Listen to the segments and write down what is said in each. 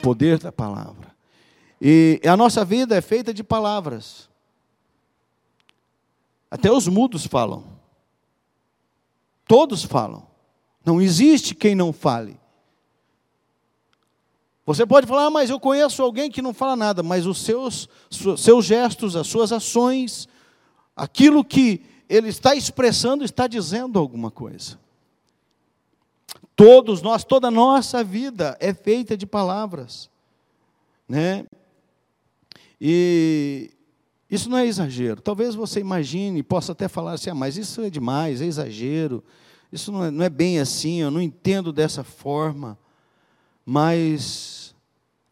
poder da palavra. E a nossa vida é feita de palavras. Até os mudos falam. Todos falam. Não existe quem não fale. Você pode falar, ah, mas eu conheço alguém que não fala nada, mas os seus, seus gestos, as suas ações, aquilo que ele está expressando, está dizendo alguma coisa. Todos nós, toda a nossa vida é feita de palavras, né? E isso não é exagero. Talvez você imagine, possa até falar assim, ah, mas isso é demais, é exagero. Isso não é, não é bem assim, eu não entendo dessa forma. Mas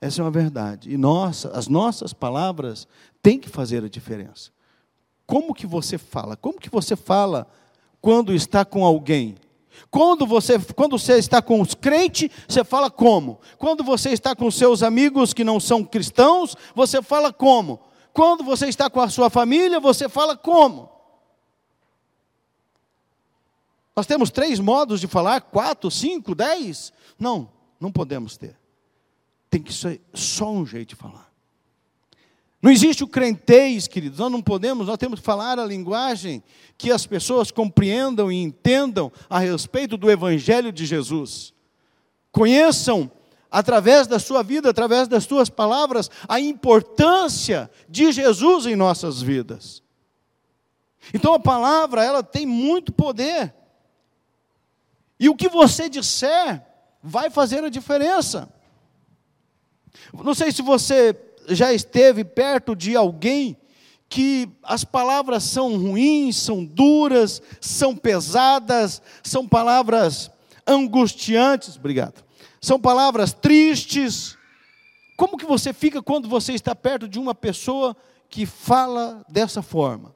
essa é uma verdade. E nossa, as nossas palavras têm que fazer a diferença. Como que você fala? Como que você fala quando está com alguém? Quando você, quando você está com os crentes, você fala como? Quando você está com seus amigos que não são cristãos, você fala como? Quando você está com a sua família, você fala como? Nós temos três modos de falar, quatro, cinco, dez? Não, não podemos ter. Tem que ser só um jeito de falar. Não existe o crentez, queridos, nós não podemos, nós temos que falar a linguagem que as pessoas compreendam e entendam a respeito do Evangelho de Jesus. Conheçam, através da sua vida, através das suas palavras, a importância de Jesus em nossas vidas. Então a palavra, ela tem muito poder. E o que você disser vai fazer a diferença. Não sei se você já esteve perto de alguém que as palavras são ruins, são duras, são pesadas, são palavras angustiantes, obrigado. São palavras tristes. Como que você fica quando você está perto de uma pessoa que fala dessa forma?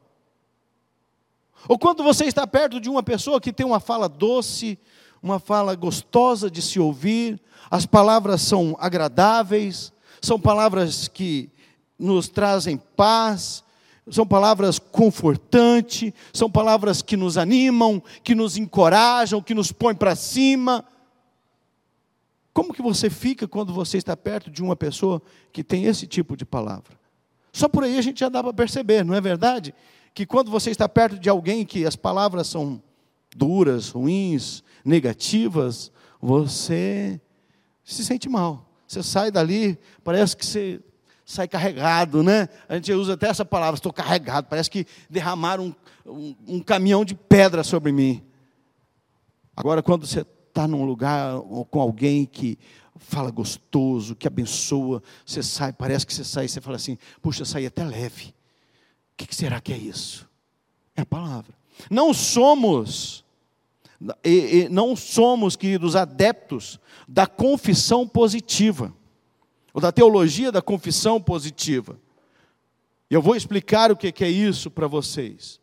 Ou quando você está perto de uma pessoa que tem uma fala doce, uma fala gostosa de se ouvir, as palavras são agradáveis, são palavras que nos trazem paz, são palavras confortantes, são palavras que nos animam, que nos encorajam, que nos põem para cima. Como que você fica quando você está perto de uma pessoa que tem esse tipo de palavra? Só por aí a gente já dá para perceber, não é verdade? Que quando você está perto de alguém que as palavras são duras, ruins, negativas, você se sente mal. Você sai dali, parece que você sai carregado, né? A gente usa até essa palavra, estou carregado, parece que derramaram um, um, um caminhão de pedra sobre mim. Agora, quando você está num lugar com alguém que fala gostoso, que abençoa, você sai, parece que você sai e você fala assim, puxa, saí até leve. O que, que será que é isso? É a palavra. Não somos e, e não somos, queridos, adeptos da confissão positiva, ou da teologia da confissão positiva. Eu vou explicar o que é isso para vocês.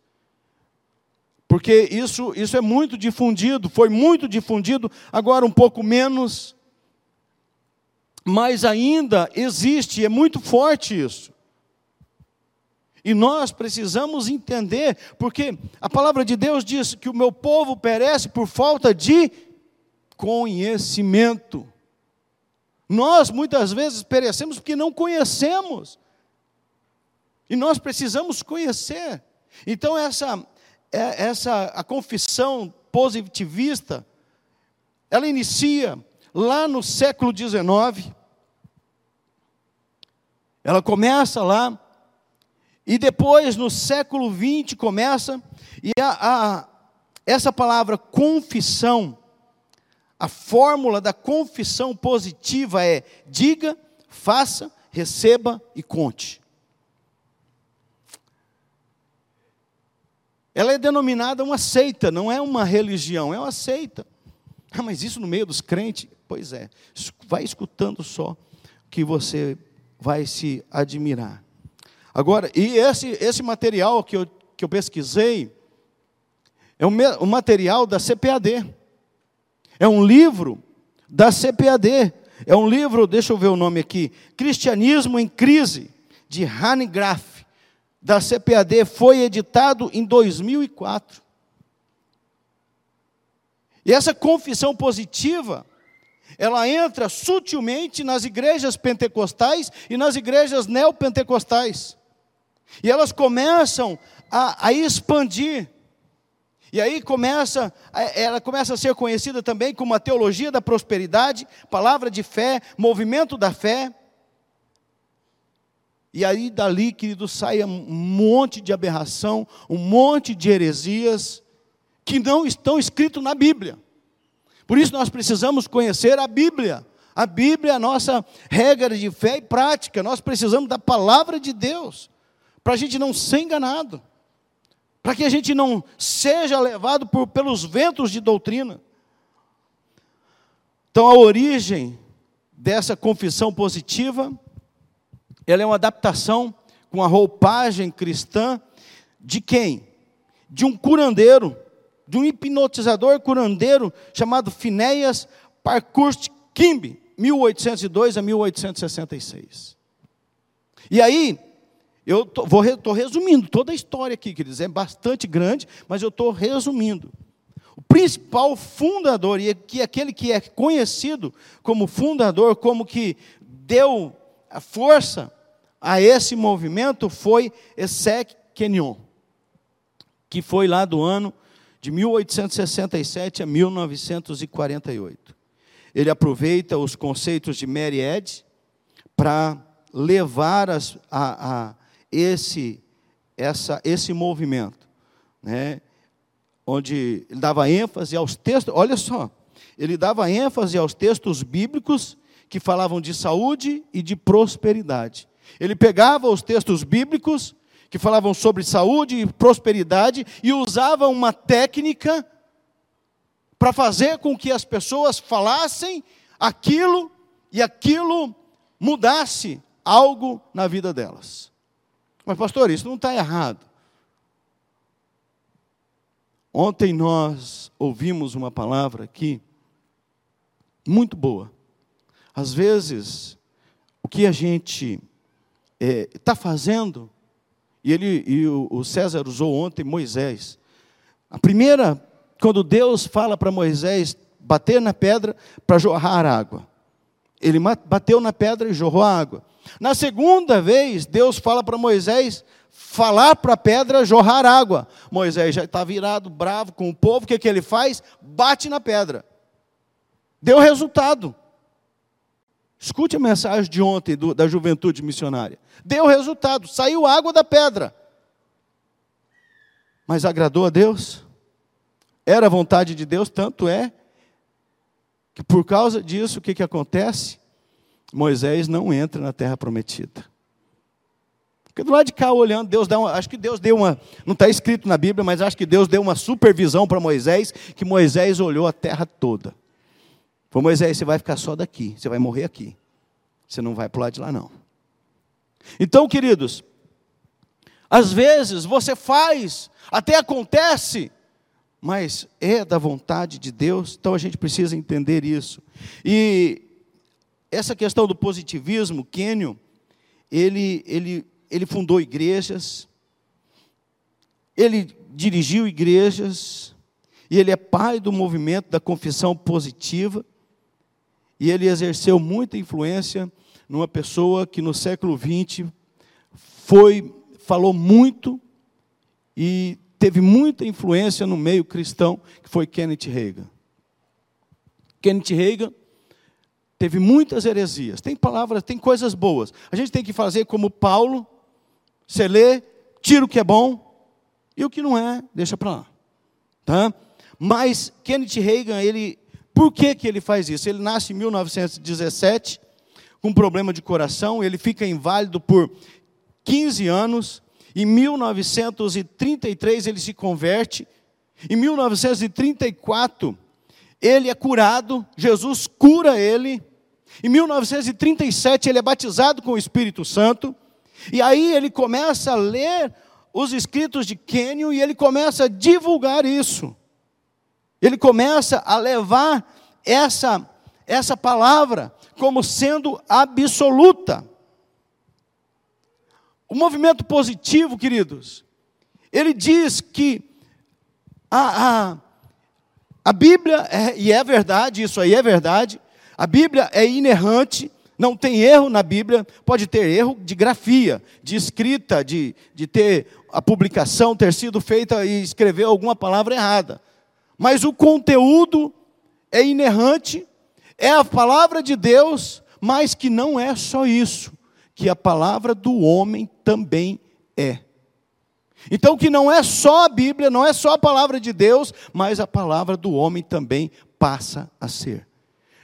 Porque isso, isso é muito difundido, foi muito difundido, agora um pouco menos, mas ainda existe, é muito forte isso. E nós precisamos entender, porque a palavra de Deus diz que o meu povo perece por falta de conhecimento. Nós muitas vezes perecemos porque não conhecemos. E nós precisamos conhecer. Então essa é, essa a confissão positivista, ela inicia lá no século XIX. Ela começa lá e depois, no século XX, começa, e a, a, essa palavra confissão, a fórmula da confissão positiva é diga, faça, receba e conte. Ela é denominada uma seita, não é uma religião, é uma seita. Ah, mas isso no meio dos crentes? Pois é, vai escutando só que você vai se admirar. Agora, e esse, esse material que eu, que eu pesquisei é um, um material da CPAD. É um livro da CPAD. É um livro, deixa eu ver o nome aqui, Cristianismo em Crise, de Hanne Graff, da CPAD, foi editado em 2004. E essa confissão positiva, ela entra sutilmente nas igrejas pentecostais e nas igrejas neopentecostais. E elas começam a, a expandir. E aí começa, ela começa a ser conhecida também como a teologia da prosperidade, palavra de fé, movimento da fé. E aí dali, querido, sai um monte de aberração, um monte de heresias que não estão escritos na Bíblia. Por isso nós precisamos conhecer a Bíblia. A Bíblia é a nossa regra de fé e prática. Nós precisamos da palavra de Deus para a gente não ser enganado, para que a gente não seja levado por, pelos ventos de doutrina. Então, a origem dessa confissão positiva, ela é uma adaptação com a roupagem cristã de quem? De um curandeiro de um hipnotizador curandeiro chamado Finéias Parkhurst Kimby, 1802 a 1866. E aí, eu estou resumindo toda a história aqui, queridos, é bastante grande, mas eu estou resumindo. O principal fundador, e que aquele que é conhecido como fundador, como que deu a força a esse movimento, foi Essek Kenyon, que foi lá do ano de 1867 a 1948. Ele aproveita os conceitos de Mary Ed para levar as, a, a, esse, essa, esse movimento, né? onde ele dava ênfase aos textos, olha só, ele dava ênfase aos textos bíblicos que falavam de saúde e de prosperidade. Ele pegava os textos bíblicos que falavam sobre saúde e prosperidade e usavam uma técnica para fazer com que as pessoas falassem aquilo e aquilo mudasse algo na vida delas. Mas, pastor, isso não está errado. Ontem nós ouvimos uma palavra aqui muito boa. Às vezes, o que a gente está é, fazendo e, ele, e o César usou ontem Moisés. A primeira, quando Deus fala para Moisés bater na pedra para jorrar água. Ele bateu na pedra e jorrou água. Na segunda vez, Deus fala para Moisés falar para a pedra jorrar água. Moisés já está virado, bravo com o povo, o que, que ele faz? Bate na pedra. Deu resultado. Escute a mensagem de ontem do, da juventude missionária. Deu resultado, saiu água da pedra. Mas agradou a Deus? Era a vontade de Deus, tanto é que por causa disso, o que, que acontece? Moisés não entra na terra prometida. Porque do lado de cá, olhando, Deus dá uma, acho que Deus deu uma, não está escrito na Bíblia, mas acho que Deus deu uma supervisão para Moisés, que Moisés olhou a terra toda. Falou, Moisés, você vai ficar só daqui, você vai morrer aqui. Você não vai para o lado de lá, não. Então, queridos, às vezes você faz, até acontece, mas é da vontade de Deus, então a gente precisa entender isso. E essa questão do positivismo, Kenyon, ele, ele, ele fundou igrejas, ele dirigiu igrejas, e ele é pai do movimento da confissão positiva, e ele exerceu muita influência numa pessoa que no século XX foi, falou muito e teve muita influência no meio cristão, que foi Kenneth Reagan. Kenneth Reagan teve muitas heresias. Tem palavras, tem coisas boas. A gente tem que fazer como Paulo, você lê, tira o que é bom e o que não é, deixa para lá. Tá? Mas Kenneth Reagan, ele por que, que ele faz isso? Ele nasce em 1917 com problema de coração, ele fica inválido por 15 anos. Em 1933 ele se converte. Em 1934 ele é curado, Jesus cura ele. Em 1937 ele é batizado com o Espírito Santo. E aí ele começa a ler os escritos de Kenyon e ele começa a divulgar isso. Ele começa a levar essa, essa palavra como sendo absoluta. O movimento positivo, queridos, ele diz que a, a, a Bíblia, é, e é verdade, isso aí é verdade, A Bíblia é inerrante, não tem erro na Bíblia, pode ter erro de grafia, de escrita, de, de ter a publicação ter sido feita e escrever alguma palavra errada. Mas o conteúdo é inerrante, é a palavra de Deus, mas que não é só isso, que a palavra do homem também é. Então, que não é só a Bíblia, não é só a palavra de Deus, mas a palavra do homem também passa a ser.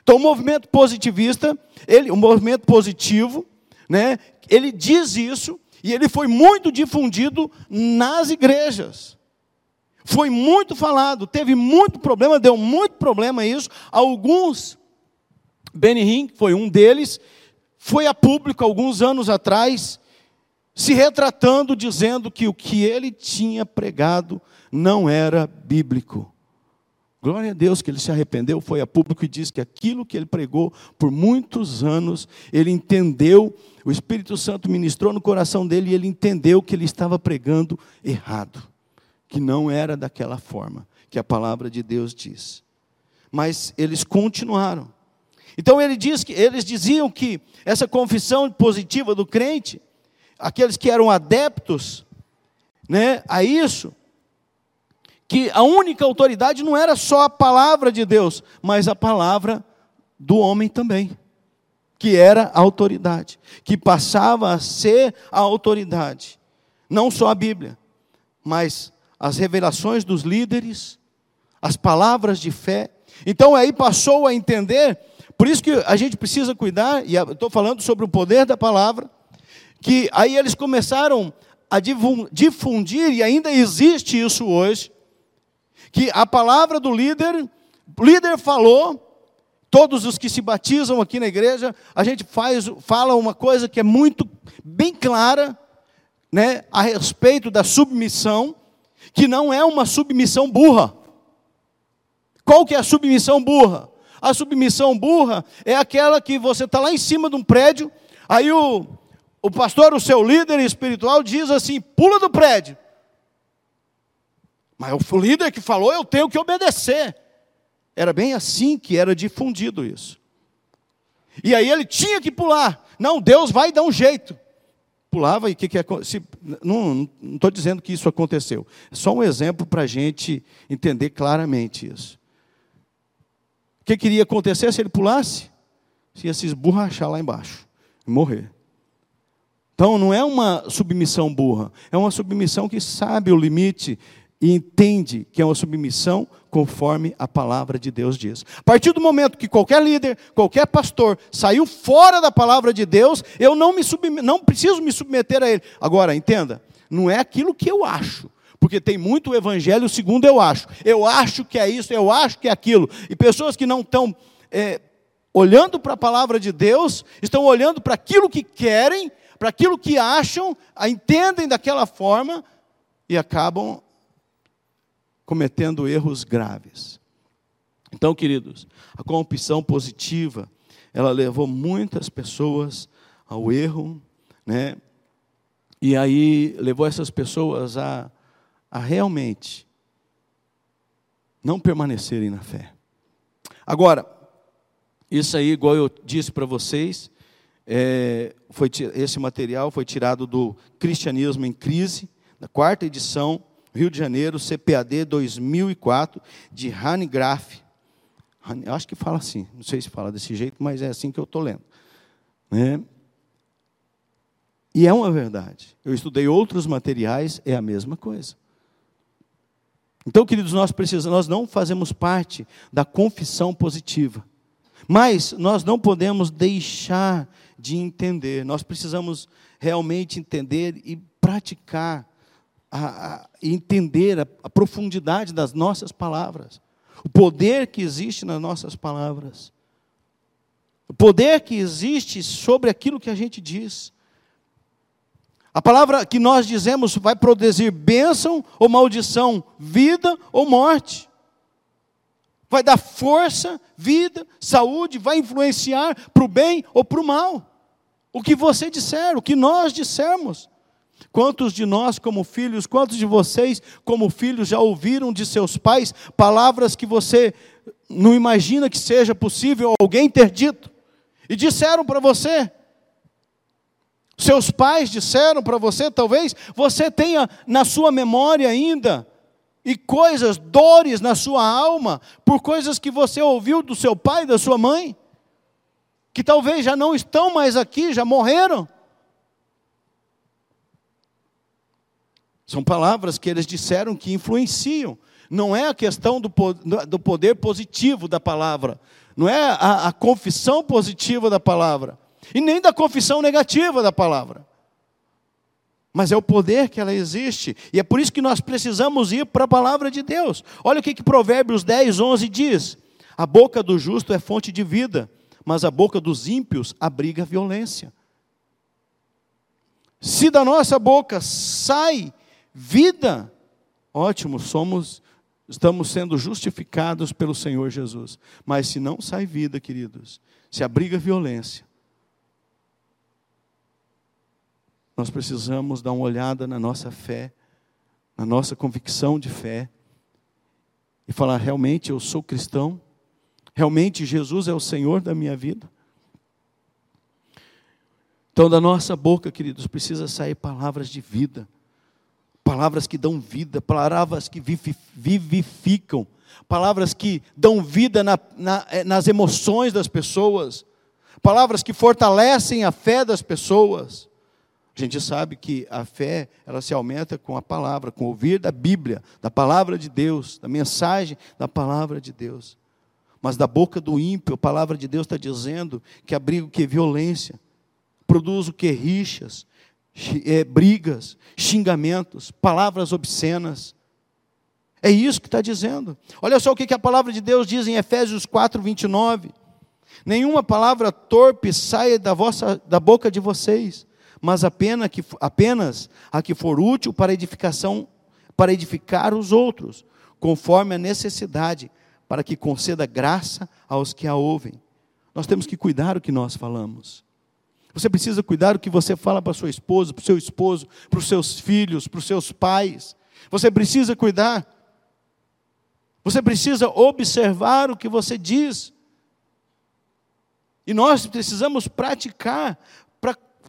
Então, o movimento positivista, ele, o movimento positivo, né, ele diz isso e ele foi muito difundido nas igrejas. Foi muito falado, teve muito problema, deu muito problema isso. Alguns, Benny Hinn foi um deles, foi a público alguns anos atrás se retratando, dizendo que o que ele tinha pregado não era bíblico. Glória a Deus que ele se arrependeu, foi a público e disse que aquilo que ele pregou por muitos anos, ele entendeu, o Espírito Santo ministrou no coração dele e ele entendeu que ele estava pregando errado, que não era daquela forma que a palavra de Deus diz. Mas eles continuaram. Então ele diz que eles diziam que essa confissão positiva do crente aqueles que eram adeptos né, a isso, que a única autoridade não era só a palavra de Deus, mas a palavra do homem também, que era a autoridade, que passava a ser a autoridade. Não só a Bíblia, mas as revelações dos líderes, as palavras de fé. Então aí passou a entender, por isso que a gente precisa cuidar, e estou falando sobre o poder da palavra, que aí eles começaram a difundir, e ainda existe isso hoje, que a palavra do líder, líder falou, todos os que se batizam aqui na igreja, a gente faz, fala uma coisa que é muito bem clara, né, a respeito da submissão, que não é uma submissão burra. Qual que é a submissão burra? A submissão burra é aquela que você está lá em cima de um prédio, aí o, o pastor, o seu líder espiritual, diz assim: pula do prédio. Mas o líder que falou, eu tenho que obedecer. Era bem assim que era difundido isso. E aí ele tinha que pular. Não, Deus vai dar um jeito. Pulava e o que, que se, Não estou dizendo que isso aconteceu. É só um exemplo para a gente entender claramente isso. O que queria acontecer se ele pulasse? Se ia se esborrachar lá embaixo e morrer. Então não é uma submissão burra, é uma submissão que sabe o limite e entende que é uma submissão conforme a palavra de Deus diz. A partir do momento que qualquer líder, qualquer pastor saiu fora da palavra de Deus, eu não, me não preciso me submeter a ele. Agora, entenda, não é aquilo que eu acho. Porque tem muito evangelho segundo eu acho. Eu acho que é isso, eu acho que é aquilo. E pessoas que não estão é, olhando para a palavra de Deus, estão olhando para aquilo que querem para aquilo que acham, a entendem daquela forma e acabam cometendo erros graves. Então, queridos, a corrupção positiva, ela levou muitas pessoas ao erro, né? E aí levou essas pessoas a, a realmente não permanecerem na fé. Agora, isso aí, igual eu disse para vocês, é, foi, esse material foi tirado do Cristianismo em Crise, da quarta edição, Rio de Janeiro, CPAD 2004, de Hanne Graff. Eu acho que fala assim, não sei se fala desse jeito, mas é assim que eu estou lendo. Né? E é uma verdade. Eu estudei outros materiais, é a mesma coisa. Então, queridos, nós precisamos, nós não fazemos parte da confissão positiva. Mas nós não podemos deixar de entender. Nós precisamos realmente entender e praticar, a, a, entender a, a profundidade das nossas palavras, o poder que existe nas nossas palavras, o poder que existe sobre aquilo que a gente diz. A palavra que nós dizemos vai produzir bênção ou maldição, vida ou morte. Vai dar força, vida, saúde, vai influenciar para o bem ou para o mal. O que você disser, o que nós dissermos. Quantos de nós, como filhos, quantos de vocês, como filhos, já ouviram de seus pais palavras que você não imagina que seja possível alguém ter dito? E disseram para você, seus pais disseram para você, talvez você tenha na sua memória ainda, e coisas, dores na sua alma, por coisas que você ouviu do seu pai da sua mãe, que talvez já não estão mais aqui, já morreram. São palavras que eles disseram que influenciam. Não é a questão do, do poder positivo da palavra, não é a, a confissão positiva da palavra, e nem da confissão negativa da palavra. Mas é o poder que ela existe, e é por isso que nós precisamos ir para a palavra de Deus. Olha o que, que Provérbios 10, 11 diz: A boca do justo é fonte de vida, mas a boca dos ímpios abriga violência. Se da nossa boca sai vida, ótimo, somos estamos sendo justificados pelo Senhor Jesus. Mas se não sai vida, queridos, se abriga violência, nós precisamos dar uma olhada na nossa fé, na nossa convicção de fé, e falar: realmente eu sou cristão? Realmente Jesus é o Senhor da minha vida? Então, da nossa boca, queridos, precisa sair palavras de vida, palavras que dão vida, palavras que vivificam, palavras que dão vida na, na, eh, nas emoções das pessoas, palavras que fortalecem a fé das pessoas. A gente sabe que a fé, ela se aumenta com a palavra, com ouvir da Bíblia, da palavra de Deus, da mensagem da palavra de Deus. Mas da boca do ímpio, a palavra de Deus está dizendo que abriga o que? Violência. Produz o que? Rixas, brigas, xingamentos, palavras obscenas. É isso que está dizendo. Olha só o que, que a palavra de Deus diz em Efésios 4, 29. Nenhuma palavra torpe saia da, vossa, da boca de vocês, mas apenas, que, apenas a que for útil para edificação, para edificar os outros, conforme a necessidade, para que conceda graça aos que a ouvem. Nós temos que cuidar o que nós falamos. Você precisa cuidar o que você fala para sua esposa, para o seu esposo, para os seus filhos, para os seus pais. Você precisa cuidar. Você precisa observar o que você diz. E nós precisamos praticar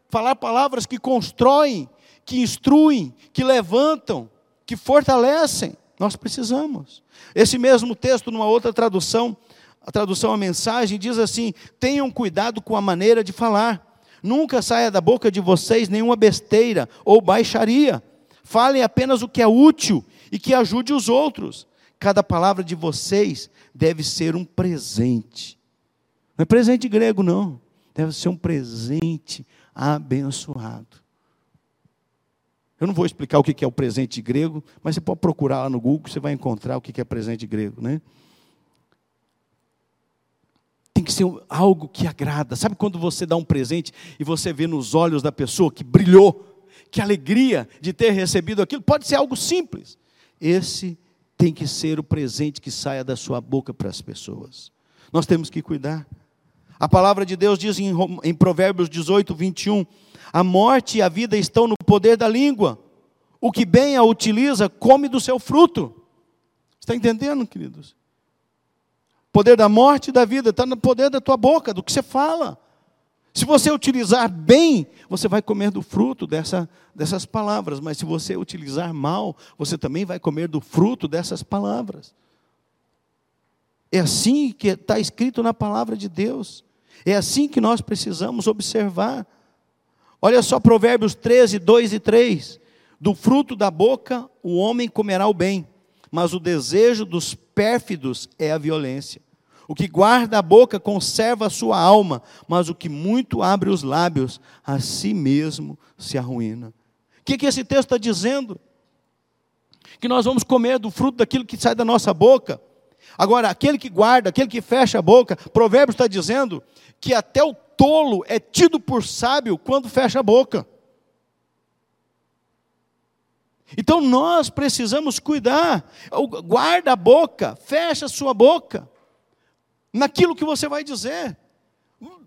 falar palavras que constroem, que instruem, que levantam, que fortalecem. Nós precisamos. Esse mesmo texto, numa outra tradução, a tradução a mensagem, diz assim: tenham cuidado com a maneira de falar. Nunca saia da boca de vocês nenhuma besteira ou baixaria. Falem apenas o que é útil e que ajude os outros. Cada palavra de vocês deve ser um presente. Não é presente grego, não. Deve ser um presente abençoado. Eu não vou explicar o que é o presente grego, mas você pode procurar lá no Google, você vai encontrar o que é presente grego, né? Que ser algo que agrada. Sabe quando você dá um presente e você vê nos olhos da pessoa que brilhou, que alegria de ter recebido aquilo? Pode ser algo simples. Esse tem que ser o presente que saia da sua boca para as pessoas. Nós temos que cuidar. A palavra de Deus diz em, em Provérbios 18, 21: A morte e a vida estão no poder da língua. O que bem a utiliza, come do seu fruto. Está entendendo, queridos? Poder da morte e da vida está no poder da tua boca, do que você fala. Se você utilizar bem, você vai comer do fruto dessa, dessas palavras, mas se você utilizar mal, você também vai comer do fruto dessas palavras. É assim que está escrito na palavra de Deus. É assim que nós precisamos observar. Olha só Provérbios 13, 2 e 3. Do fruto da boca o homem comerá o bem, mas o desejo dos pérfidos é a violência. O que guarda a boca conserva a sua alma, mas o que muito abre os lábios, a si mesmo se arruína. O que, que esse texto está dizendo? Que nós vamos comer do fruto daquilo que sai da nossa boca. Agora, aquele que guarda, aquele que fecha a boca, Provérbios está dizendo que até o tolo é tido por sábio quando fecha a boca. Então nós precisamos cuidar. Guarda a boca, fecha a sua boca naquilo que você vai dizer.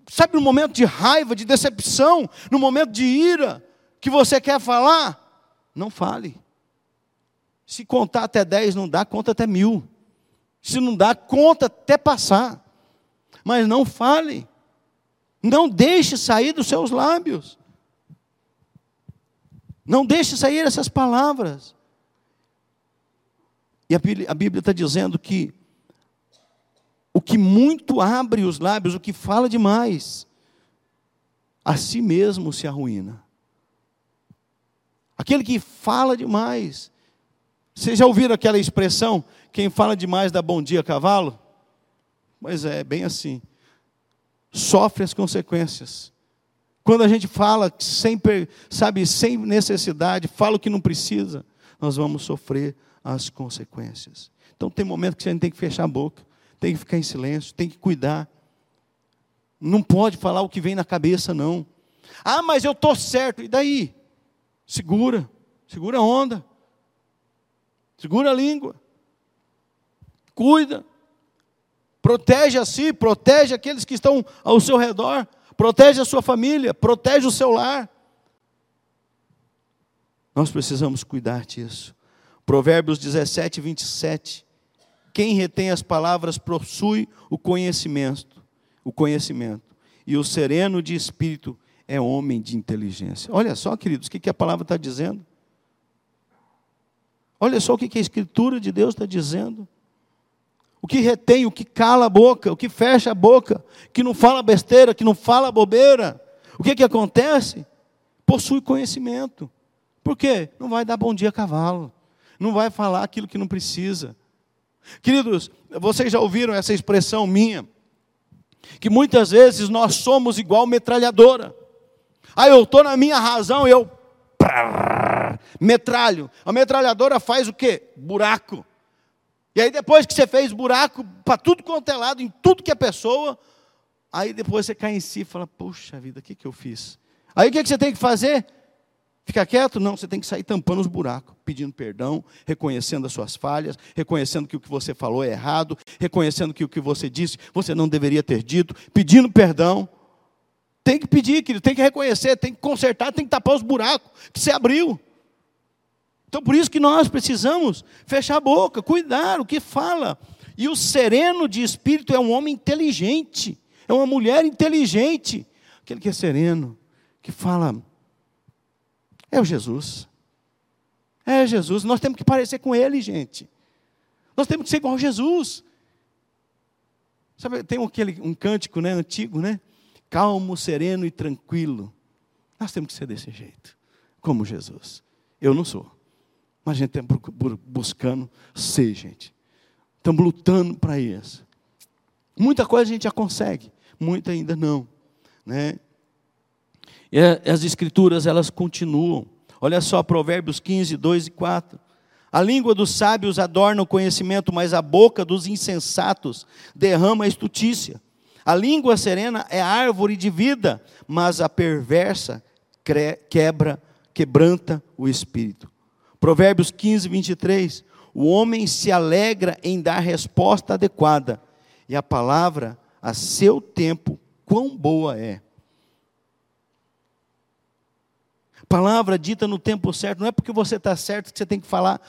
Sabe no momento de raiva, de decepção, no momento de ira, que você quer falar, não fale. Se contar até dez não dá, conta até mil. Se não dá, conta até passar. Mas não fale. Não deixe sair dos seus lábios. Não deixe sair essas palavras. E a Bíblia está dizendo que o que muito abre os lábios, o que fala demais, a si mesmo se arruína. Aquele que fala demais. Vocês já ouviram aquela expressão? Quem fala demais dá bom dia cavalo? Pois é, bem assim. Sofre as consequências. Quando a gente fala sem, sabe, sem necessidade, fala o que não precisa, nós vamos sofrer as consequências. Então tem momento que a gente tem que fechar a boca, tem que ficar em silêncio, tem que cuidar. Não pode falar o que vem na cabeça, não. Ah, mas eu estou certo. E daí? Segura, segura a onda. Segura a língua. Cuida. Protege a si, protege aqueles que estão ao seu redor, protege a sua família, protege o seu lar. Nós precisamos cuidar disso. Provérbios 17, 27. Quem retém as palavras possui o conhecimento, o conhecimento. E o sereno de espírito é homem de inteligência. Olha só, queridos, o que a palavra está dizendo. Olha só o que a Escritura de Deus está dizendo. O que retém, o que cala a boca, o que fecha a boca, que não fala besteira, que não fala bobeira. O que, que acontece? Possui conhecimento. Por quê? Não vai dar bom dia a cavalo não vai falar aquilo que não precisa. Queridos, vocês já ouviram essa expressão minha? Que muitas vezes nós somos igual metralhadora. Ah, eu estou na minha razão e eu metralho. A metralhadora faz o quê? Buraco. E aí depois que você fez buraco para tudo quanto é lado, em tudo que é pessoa, aí depois você cai em si e fala, puxa vida, o que, que eu fiz? Aí o que, que você tem que fazer? Ficar quieto? Não, você tem que sair tampando os buracos, pedindo perdão, reconhecendo as suas falhas, reconhecendo que o que você falou é errado, reconhecendo que o que você disse você não deveria ter dito, pedindo perdão. Tem que pedir, querido, tem que reconhecer, tem que consertar, tem que tapar os buracos que você abriu. Então por isso que nós precisamos fechar a boca, cuidar o que fala. E o sereno de espírito é um homem inteligente, é uma mulher inteligente. Aquele que é sereno, que fala é o Jesus. É Jesus. Nós temos que parecer com Ele, gente. Nós temos que ser igual a Jesus. Sabe, tem aquele, um cântico né, antigo, né? Calmo, sereno e tranquilo. Nós temos que ser desse jeito, como Jesus. Eu não sou. Mas a gente está buscando ser, gente. Estamos lutando para isso. Muita coisa a gente já consegue, muita ainda não. Né? E as escrituras, elas continuam. Olha só, Provérbios 15, 2 e 4. A língua dos sábios adorna o conhecimento, mas a boca dos insensatos derrama a estutícia. A língua serena é árvore de vida, mas a perversa quebra, quebranta o espírito. Provérbios 15, 23. O homem se alegra em dar resposta adequada, e a palavra, a seu tempo, quão boa é. Palavra dita no tempo certo, não é porque você está certo que você tem que falar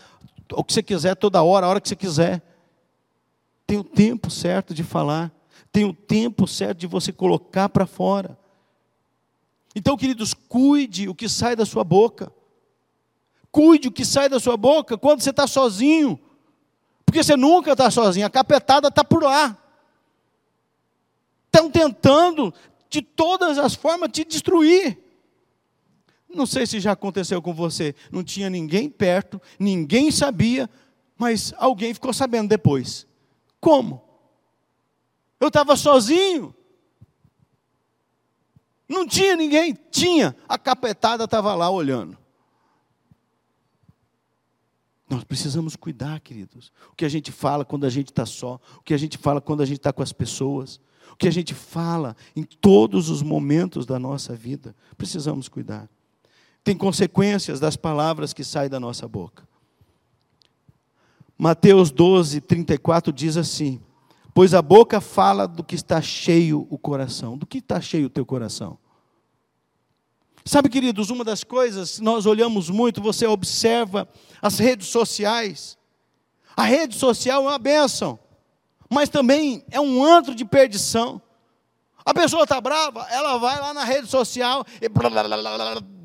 o que você quiser toda hora, a hora que você quiser. Tem o tempo certo de falar, tem o tempo certo de você colocar para fora. Então, queridos, cuide o que sai da sua boca. Cuide o que sai da sua boca quando você está sozinho. Porque você nunca está sozinho, a capetada está por lá. Estão tentando, de todas as formas, te destruir. Não sei se já aconteceu com você. Não tinha ninguém perto, ninguém sabia, mas alguém ficou sabendo depois. Como? Eu estava sozinho. Não tinha ninguém? Tinha. A capetada estava lá olhando. Nós precisamos cuidar, queridos. O que a gente fala quando a gente está só, o que a gente fala quando a gente está com as pessoas, o que a gente fala em todos os momentos da nossa vida. Precisamos cuidar tem consequências das palavras que saem da nossa boca. Mateus 12, 34 diz assim: Pois a boca fala do que está cheio o coração. Do que está cheio o teu coração? Sabe, queridos, uma das coisas nós olhamos muito, você observa as redes sociais. A rede social é uma bênção, mas também é um antro de perdição. A pessoa está brava, ela vai lá na rede social e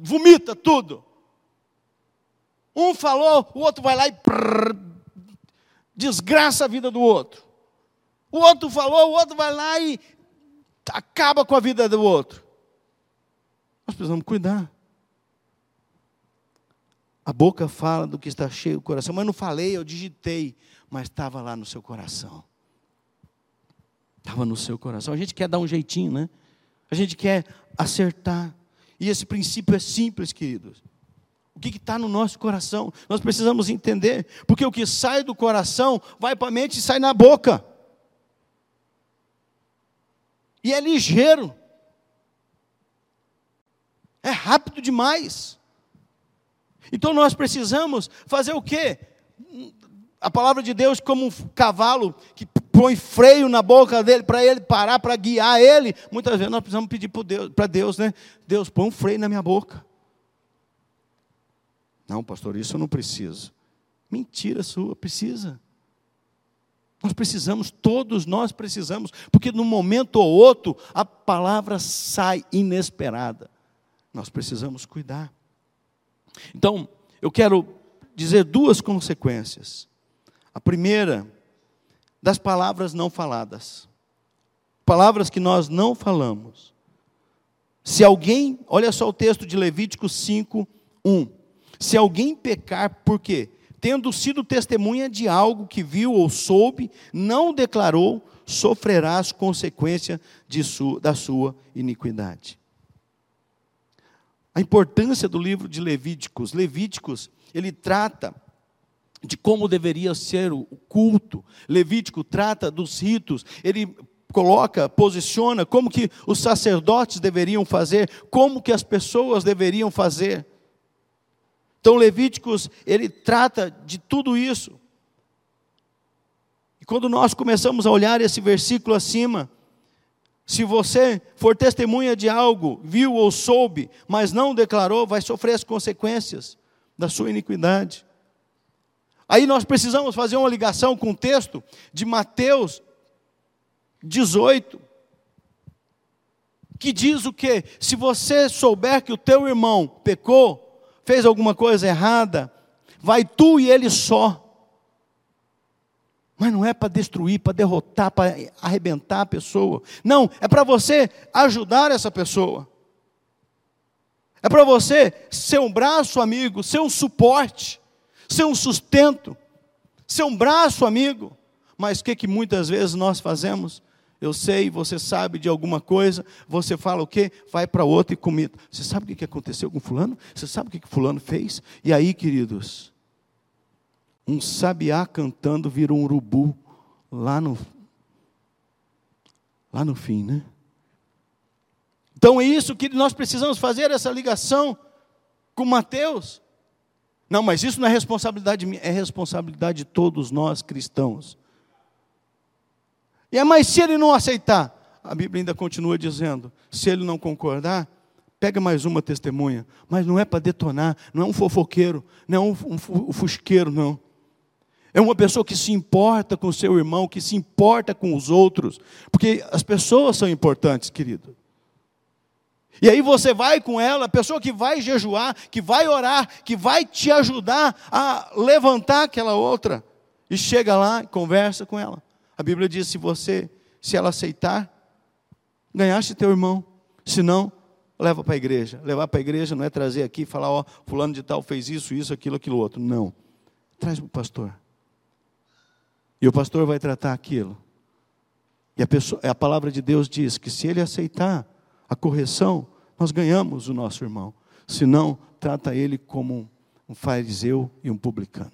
vomita tudo. Um falou, o outro vai lá e prrr, desgraça a vida do outro. O outro falou, o outro vai lá e acaba com a vida do outro. Nós precisamos cuidar. A boca fala do que está cheio o coração, mas não falei, eu digitei, mas estava lá no seu coração. Estava no seu coração. A gente quer dar um jeitinho, né? A gente quer acertar. E esse princípio é simples, queridos. O que está no nosso coração? Nós precisamos entender, porque o que sai do coração vai para a mente e sai na boca. E é ligeiro. É rápido demais. Então nós precisamos fazer o quê? A palavra de Deus, como um cavalo que põe freio na boca dele para ele parar, para guiar ele. Muitas vezes nós precisamos pedir para Deus, Deus, né? Deus, põe um freio na minha boca. Não, pastor, isso eu não preciso. Mentira sua, precisa. Nós precisamos, todos nós precisamos, porque num momento ou outro a palavra sai inesperada. Nós precisamos cuidar. Então, eu quero dizer duas consequências. A primeira, das palavras não faladas. Palavras que nós não falamos. Se alguém, olha só o texto de Levítico 5, 1. Se alguém pecar, por quê? tendo sido testemunha de algo que viu ou soube, não declarou, sofrerá as consequências su, da sua iniquidade. A importância do livro de Levíticos. Levíticos, ele trata de como deveria ser o culto. Levítico trata dos ritos. Ele coloca, posiciona como que os sacerdotes deveriam fazer, como que as pessoas deveriam fazer. Então, Levíticos, ele trata de tudo isso. E quando nós começamos a olhar esse versículo acima, se você for testemunha de algo, viu ou soube, mas não declarou, vai sofrer as consequências da sua iniquidade. Aí nós precisamos fazer uma ligação com o texto de Mateus 18, que diz o que? Se você souber que o teu irmão pecou, fez alguma coisa errada, vai tu e ele só. Mas não é para destruir, para derrotar, para arrebentar a pessoa. Não, é para você ajudar essa pessoa. É para você ser um braço amigo, ser um suporte, ser um sustento, ser um braço amigo. Mas o que, que muitas vezes nós fazemos? eu sei, você sabe de alguma coisa, você fala o quê? Vai para outro e comida. Você sabe o que aconteceu com fulano? Você sabe o que fulano fez? E aí, queridos, um sabiá cantando vira um urubu lá no lá no fim, né? Então é isso que nós precisamos fazer essa ligação com Mateus. Não, mas isso não é responsabilidade minha, é responsabilidade de todos nós cristãos. E é mas se ele não aceitar, a Bíblia ainda continua dizendo: se ele não concordar, pega mais uma testemunha. Mas não é para detonar, não é um fofoqueiro, não é um, um, um fusqueiro, não. É uma pessoa que se importa com seu irmão, que se importa com os outros. Porque as pessoas são importantes, querido. E aí você vai com ela, a pessoa que vai jejuar, que vai orar, que vai te ajudar a levantar aquela outra. E chega lá e conversa com ela. A Bíblia diz: se você, se ela aceitar, ganhaste teu irmão. Se não, leva para a igreja. Levar para a igreja não é trazer aqui e falar, ó, fulano de tal fez isso, isso, aquilo, aquilo outro. Não. Traz para o pastor. E o pastor vai tratar aquilo. E a, pessoa, a palavra de Deus diz que se ele aceitar a correção, nós ganhamos o nosso irmão. Se não, trata ele como um fariseu e um publicano.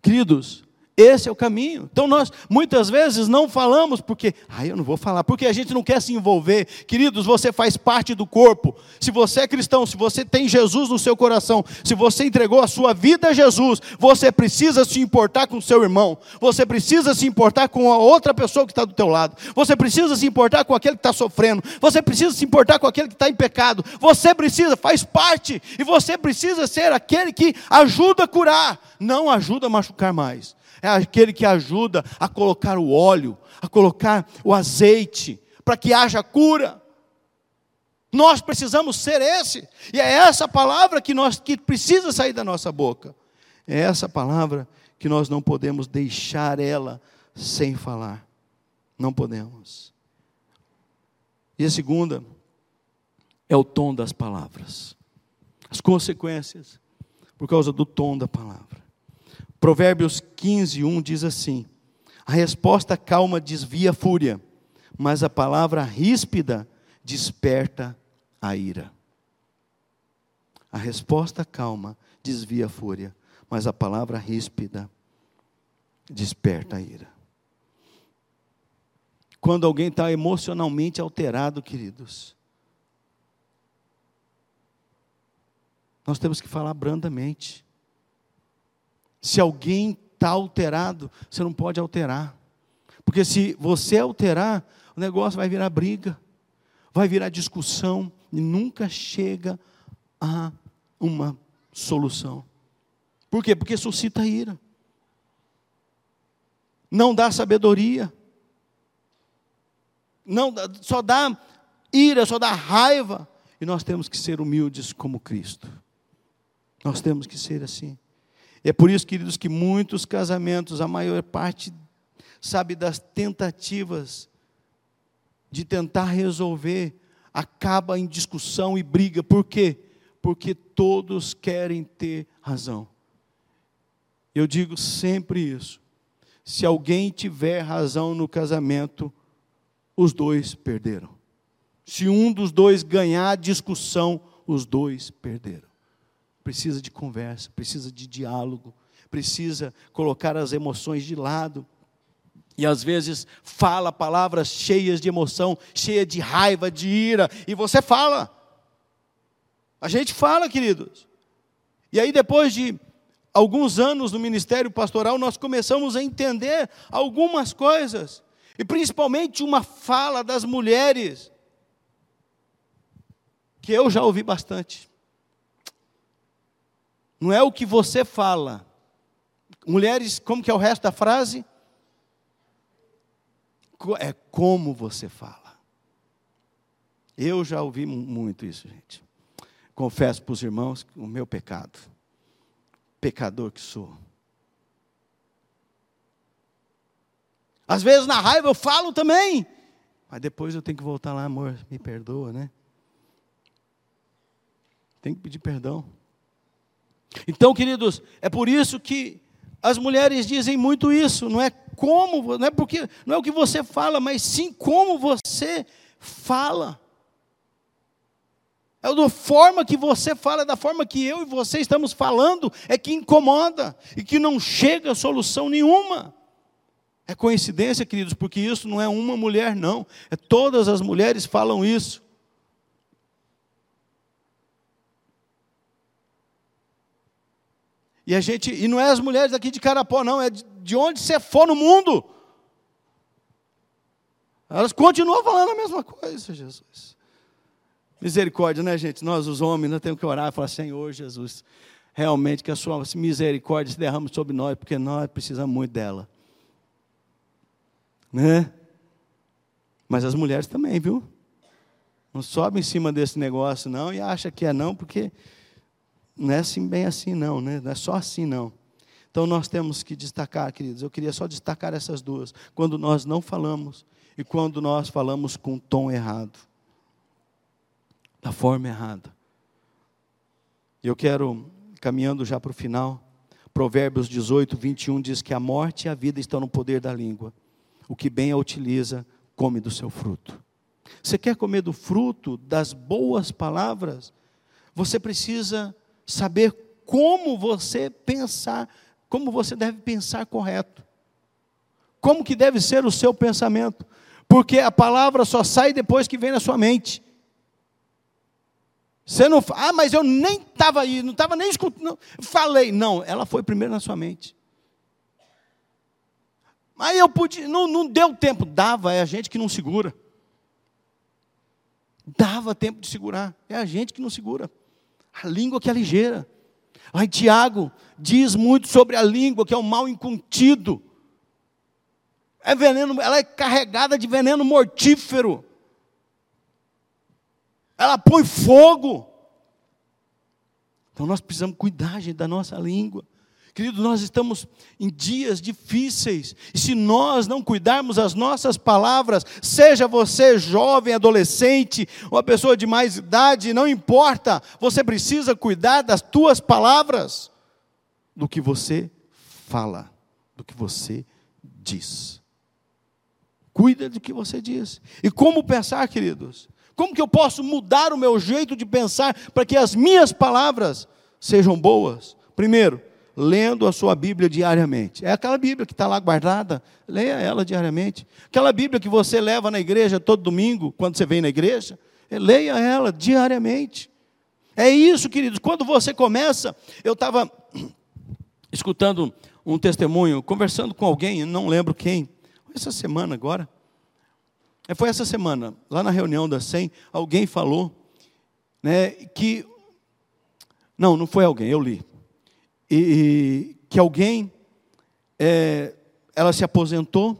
Queridos, Esse é o caminho. Então nós muitas vezes não falamos porque, ah, eu não vou falar, porque a gente não quer se envolver. Queridos, você faz parte do corpo. Se você é cristão, se você tem Jesus no seu coração, se você entregou a sua vida a Jesus, você precisa se importar com o seu irmão. Você precisa se importar com a outra pessoa que está do teu lado. Você precisa se importar com aquele que está sofrendo. Você precisa se importar com aquele que está em pecado. Você precisa, faz parte. E você precisa ser aquele que ajuda a curar, não ajuda a machucar mais é aquele que ajuda a colocar o óleo, a colocar o azeite, para que haja cura. Nós precisamos ser esse, e é essa palavra que, nós, que precisa sair da nossa boca. É essa palavra que nós não podemos deixar ela sem falar. Não podemos. E a segunda é o tom das palavras. As consequências por causa do tom da palavra. Provérbios 15, 1 diz assim: A resposta calma desvia a fúria, mas a palavra ríspida desperta a ira. A resposta calma desvia a fúria, mas a palavra ríspida desperta a ira. Quando alguém está emocionalmente alterado, queridos, nós temos que falar brandamente. Se alguém está alterado, você não pode alterar. Porque se você alterar, o negócio vai virar briga, vai virar discussão e nunca chega a uma solução. Por quê? Porque suscita ira. Não dá sabedoria. Não só dá ira, só dá raiva. E nós temos que ser humildes como Cristo. Nós temos que ser assim. É por isso, queridos, que muitos casamentos, a maior parte, sabe, das tentativas de tentar resolver, acaba em discussão e briga. Por quê? Porque todos querem ter razão. Eu digo sempre isso. Se alguém tiver razão no casamento, os dois perderam. Se um dos dois ganhar a discussão, os dois perderam precisa de conversa, precisa de diálogo, precisa colocar as emoções de lado. E às vezes fala palavras cheias de emoção, cheia de raiva, de ira, e você fala. A gente fala, queridos. E aí depois de alguns anos no ministério pastoral, nós começamos a entender algumas coisas, e principalmente uma fala das mulheres, que eu já ouvi bastante. Não é o que você fala. Mulheres, como que é o resto da frase? É como você fala. Eu já ouvi muito isso, gente. Confesso para os irmãos o meu pecado. Pecador que sou. Às vezes na raiva eu falo também. Mas depois eu tenho que voltar lá, amor, me perdoa, né? Tem que pedir perdão. Então, queridos, é por isso que as mulheres dizem muito isso, não é como, não é porque não é o que você fala, mas sim como você fala. É da forma que você fala, é da forma que eu e você estamos falando, é que incomoda e que não chega a solução nenhuma. É coincidência, queridos, porque isso não é uma mulher, não. É todas as mulheres falam isso. E a gente, e não é as mulheres aqui de Carapó, não, é de onde você for no mundo. Elas continuam falando a mesma coisa, Jesus. Misericórdia, né, gente? Nós, os homens, nós temos que orar e falar: Senhor Jesus, realmente que a sua misericórdia se derrame sobre nós, porque nós precisamos muito dela. Né? Mas as mulheres também, viu? Não sobe em cima desse negócio, não, e acha que é não, porque não é assim, bem assim, não, né? não é só assim, não. Então nós temos que destacar, queridos, eu queria só destacar essas duas. Quando nós não falamos e quando nós falamos com tom errado, da forma errada. Eu quero, caminhando já para o final, Provérbios 18, 21 diz que a morte e a vida estão no poder da língua. O que bem a utiliza, come do seu fruto. Você quer comer do fruto das boas palavras? Você precisa saber como você pensar, como você deve pensar correto. Como que deve ser o seu pensamento? Porque a palavra só sai depois que vem na sua mente. Você não, ah, mas eu nem estava aí, não estava nem escutando, falei. Não, ela foi primeiro na sua mente. Aí eu pude, não, não deu tempo, dava, é a gente que não segura. Dava tempo de segurar, é a gente que não segura. A língua que é ligeira. Aí Tiago diz muito sobre a língua, que é o mal incontido. É veneno, ela é carregada de veneno mortífero. Ela põe fogo. Então nós precisamos cuidar, gente, da nossa língua. Querido, nós estamos em dias difíceis, e se nós não cuidarmos as nossas palavras, seja você jovem, adolescente, uma pessoa de mais idade, não importa, você precisa cuidar das tuas palavras, do que você fala, do que você diz. Cuida do que você diz. E como pensar, queridos? Como que eu posso mudar o meu jeito de pensar para que as minhas palavras sejam boas? Primeiro, lendo a sua Bíblia diariamente. É aquela Bíblia que está lá guardada, leia ela diariamente. Aquela Bíblia que você leva na igreja todo domingo, quando você vem na igreja, é, leia ela diariamente. É isso, queridos. Quando você começa, eu estava escutando um testemunho, conversando com alguém, não lembro quem, essa semana agora. É, foi essa semana, lá na reunião da SEM, alguém falou né, que. Não, não foi alguém, eu li e, que alguém, é, ela se aposentou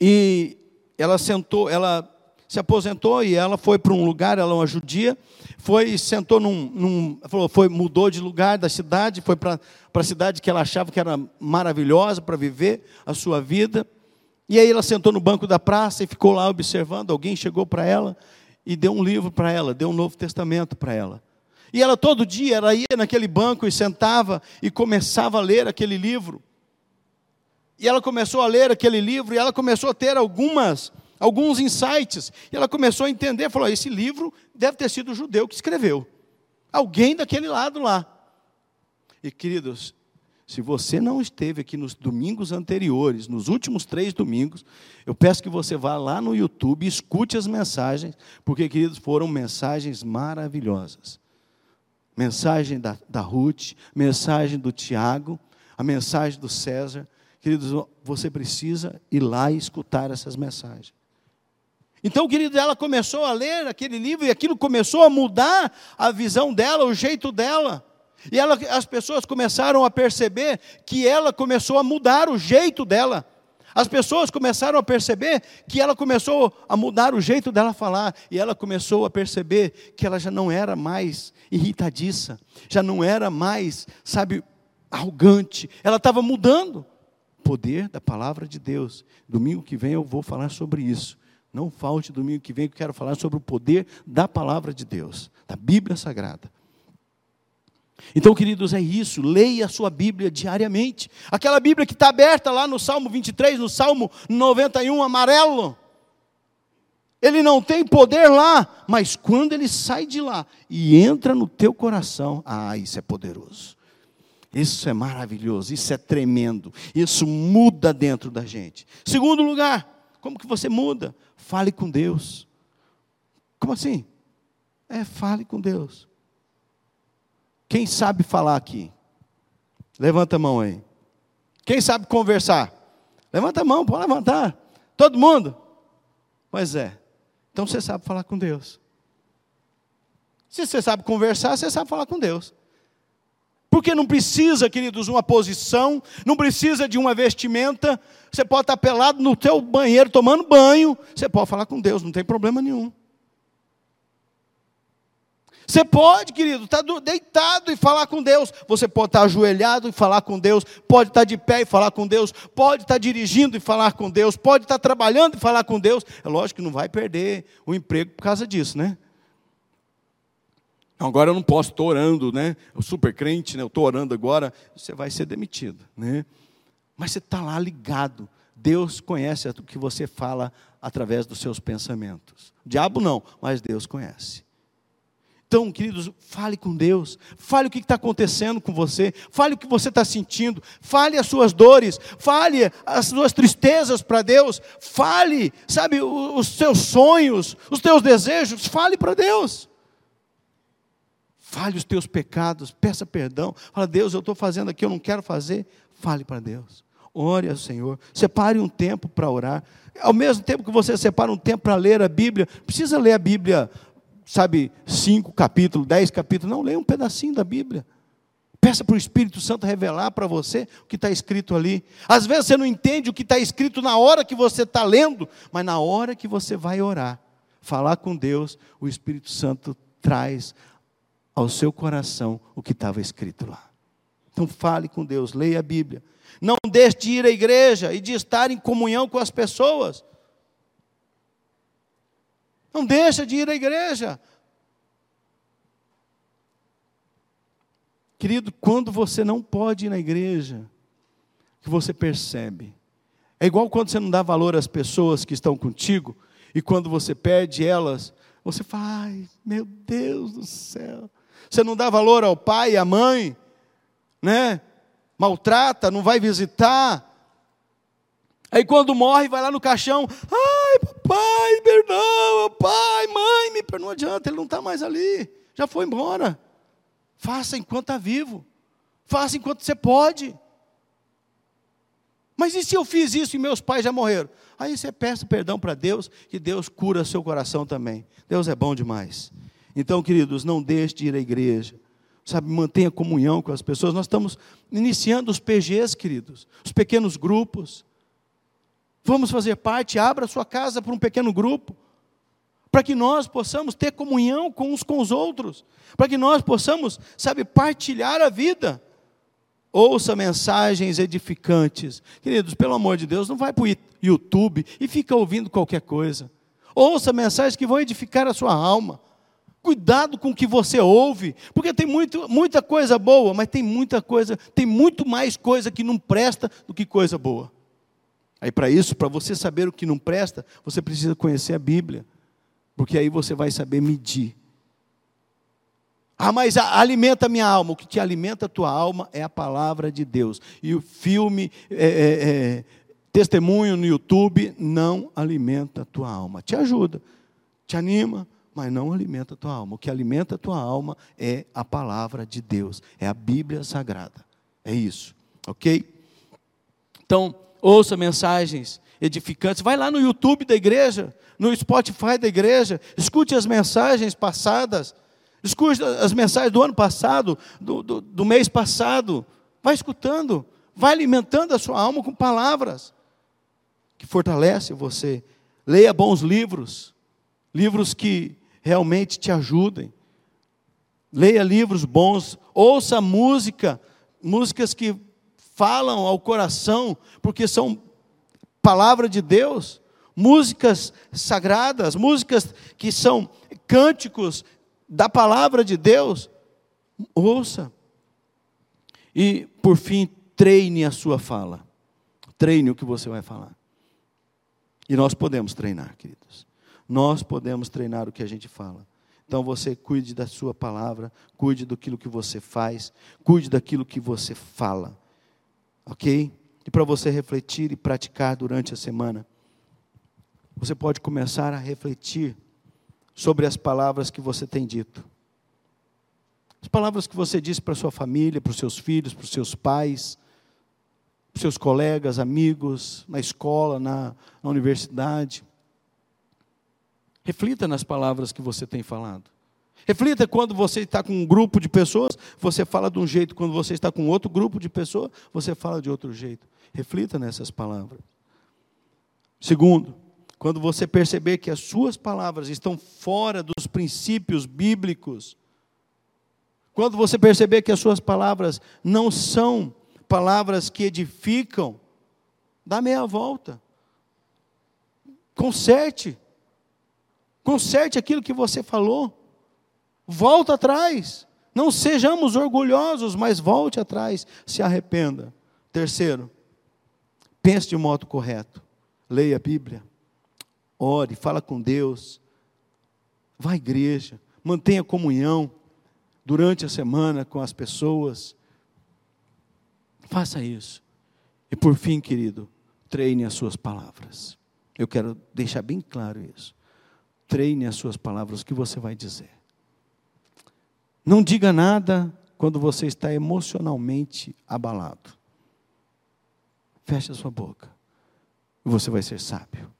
e ela sentou, ela se aposentou e ela foi para um lugar, ela é uma judia, foi sentou num, num foi mudou de lugar da cidade, foi para a cidade que ela achava que era maravilhosa para viver a sua vida. E aí ela sentou no banco da praça e ficou lá observando. Alguém chegou para ela e deu um livro para ela, deu um Novo Testamento para ela. E ela todo dia, ela ia naquele banco e sentava e começava a ler aquele livro. E ela começou a ler aquele livro e ela começou a ter algumas, alguns insights. E ela começou a entender, falou: esse livro deve ter sido o judeu que escreveu. Alguém daquele lado lá. E queridos, se você não esteve aqui nos domingos anteriores, nos últimos três domingos, eu peço que você vá lá no YouTube e escute as mensagens, porque, queridos, foram mensagens maravilhosas mensagem da, da Ruth, mensagem do Tiago, a mensagem do César. Queridos, você precisa ir lá e escutar essas mensagens. Então, querido, ela começou a ler aquele livro e aquilo começou a mudar a visão dela, o jeito dela. E ela, as pessoas começaram a perceber que ela começou a mudar o jeito dela. As pessoas começaram a perceber que ela começou a mudar o jeito dela falar, e ela começou a perceber que ela já não era mais irritadiça, já não era mais, sabe, arrogante, ela estava mudando. Poder da palavra de Deus. Domingo que vem eu vou falar sobre isso. Não falte domingo que vem, que eu quero falar sobre o poder da palavra de Deus, da Bíblia Sagrada. Então, queridos, é isso. Leia a sua Bíblia diariamente. Aquela Bíblia que está aberta lá no Salmo 23, no Salmo 91, amarelo. Ele não tem poder lá, mas quando ele sai de lá e entra no teu coração, ah, isso é poderoso. Isso é maravilhoso, isso é tremendo. Isso muda dentro da gente. Segundo lugar, como que você muda? Fale com Deus. Como assim? É, fale com Deus. Quem sabe falar aqui? Levanta a mão aí. Quem sabe conversar? Levanta a mão, pode levantar. Todo mundo? Pois é. Então você sabe falar com Deus. Se você sabe conversar, você sabe falar com Deus. Porque não precisa, queridos, uma posição, não precisa de uma vestimenta. Você pode estar pelado no teu banheiro tomando banho, você pode falar com Deus, não tem problema nenhum. Você pode, querido, estar tá deitado e falar com Deus. Você pode estar ajoelhado e falar com Deus. Pode estar de pé e falar com Deus. Pode estar dirigindo e falar com Deus. Pode estar trabalhando e falar com Deus. É lógico que não vai perder o emprego por causa disso, né? Agora eu não posso, estou orando, né? Eu super crente, né? Eu estou orando agora. Você vai ser demitido, né? Mas você está lá ligado. Deus conhece o que você fala através dos seus pensamentos. O diabo não, mas Deus conhece. Então, queridos, fale com Deus, fale o que está acontecendo com você, fale o que você está sentindo, fale as suas dores, fale as suas tristezas para Deus, fale, sabe, os seus sonhos, os teus desejos, fale para Deus. Fale os teus pecados, peça perdão, fala, Deus, eu estou fazendo aqui, eu não quero fazer, fale para Deus. Ore ao Senhor, separe um tempo para orar. Ao mesmo tempo que você separa um tempo para ler a Bíblia, precisa ler a Bíblia sabe, cinco capítulos, dez capítulos. Não, leia um pedacinho da Bíblia. Peça para o Espírito Santo revelar para você o que está escrito ali. Às vezes você não entende o que está escrito na hora que você está lendo, mas na hora que você vai orar, falar com Deus, o Espírito Santo traz ao seu coração o que estava escrito lá. Então fale com Deus, leia a Bíblia. Não deixe de ir à igreja e de estar em comunhão com as pessoas. Não deixa de ir à igreja. Querido, quando você não pode ir na igreja, que você percebe. É igual quando você não dá valor às pessoas que estão contigo, e quando você perde elas, você fala, ai, meu Deus do céu. Você não dá valor ao pai e à mãe, né? Maltrata, não vai visitar. Aí quando morre, vai lá no caixão, ai, papai, perdão, pai, mãe, me perdoa. Não adianta, ele não está mais ali, já foi embora. Faça enquanto está vivo, faça enquanto você pode. Mas e se eu fiz isso e meus pais já morreram? Aí você peça perdão para Deus, que Deus cura seu coração também. Deus é bom demais. Então, queridos, não deixe de ir à igreja. Sabe, mantenha comunhão com as pessoas. Nós estamos iniciando os PGs, queridos, os pequenos grupos. Vamos fazer parte, abra sua casa para um pequeno grupo, para que nós possamos ter comunhão com uns com os outros, para que nós possamos, sabe, partilhar a vida. Ouça mensagens edificantes. Queridos, pelo amor de Deus, não vai para o YouTube e fica ouvindo qualquer coisa. Ouça mensagens que vão edificar a sua alma. Cuidado com o que você ouve, porque tem muito, muita coisa boa, mas tem muita coisa, tem muito mais coisa que não presta do que coisa boa. Aí, para isso, para você saber o que não presta, você precisa conhecer a Bíblia, porque aí você vai saber medir. Ah, mas alimenta a minha alma. O que te alimenta a tua alma é a palavra de Deus. E o filme, é, é, é, testemunho no YouTube, não alimenta a tua alma. Te ajuda, te anima, mas não alimenta a tua alma. O que alimenta a tua alma é a palavra de Deus, é a Bíblia Sagrada. É isso, ok? Então, ouça mensagens edificantes. Vai lá no YouTube da igreja, no Spotify da igreja, escute as mensagens passadas, escute as mensagens do ano passado, do, do, do mês passado. Vai escutando, vai alimentando a sua alma com palavras que fortalecem você. Leia bons livros, livros que realmente te ajudem. Leia livros bons, ouça música, músicas que falam ao coração, porque são palavra de Deus, músicas sagradas, músicas que são cânticos da palavra de Deus. Ouça. E, por fim, treine a sua fala. Treine o que você vai falar. E nós podemos treinar, queridos. Nós podemos treinar o que a gente fala. Então você cuide da sua palavra, cuide daquilo que você faz, cuide daquilo que você fala. Ok? E para você refletir e praticar durante a semana, você pode começar a refletir sobre as palavras que você tem dito. As palavras que você disse para sua família, para os seus filhos, para os seus pais, para os seus colegas, amigos, na escola, na, na universidade. Reflita nas palavras que você tem falado. Reflita quando você está com um grupo de pessoas, você fala de um jeito, quando você está com outro grupo de pessoas, você fala de outro jeito. Reflita nessas palavras. Segundo, quando você perceber que as suas palavras estão fora dos princípios bíblicos, quando você perceber que as suas palavras não são palavras que edificam, dá meia volta. Conserte. Conserte aquilo que você falou. Volta atrás. Não sejamos orgulhosos, mas volte atrás, se arrependa. Terceiro, pense de modo correto. Leia a Bíblia. Ore, fala com Deus. Vá à igreja. mantenha comunhão durante a semana com as pessoas. Faça isso. E por fim, querido, treine as suas palavras. Eu quero deixar bem claro isso. Treine as suas palavras, o que você vai dizer. Não diga nada quando você está emocionalmente abalado. Feche a sua boca. E você vai ser sábio.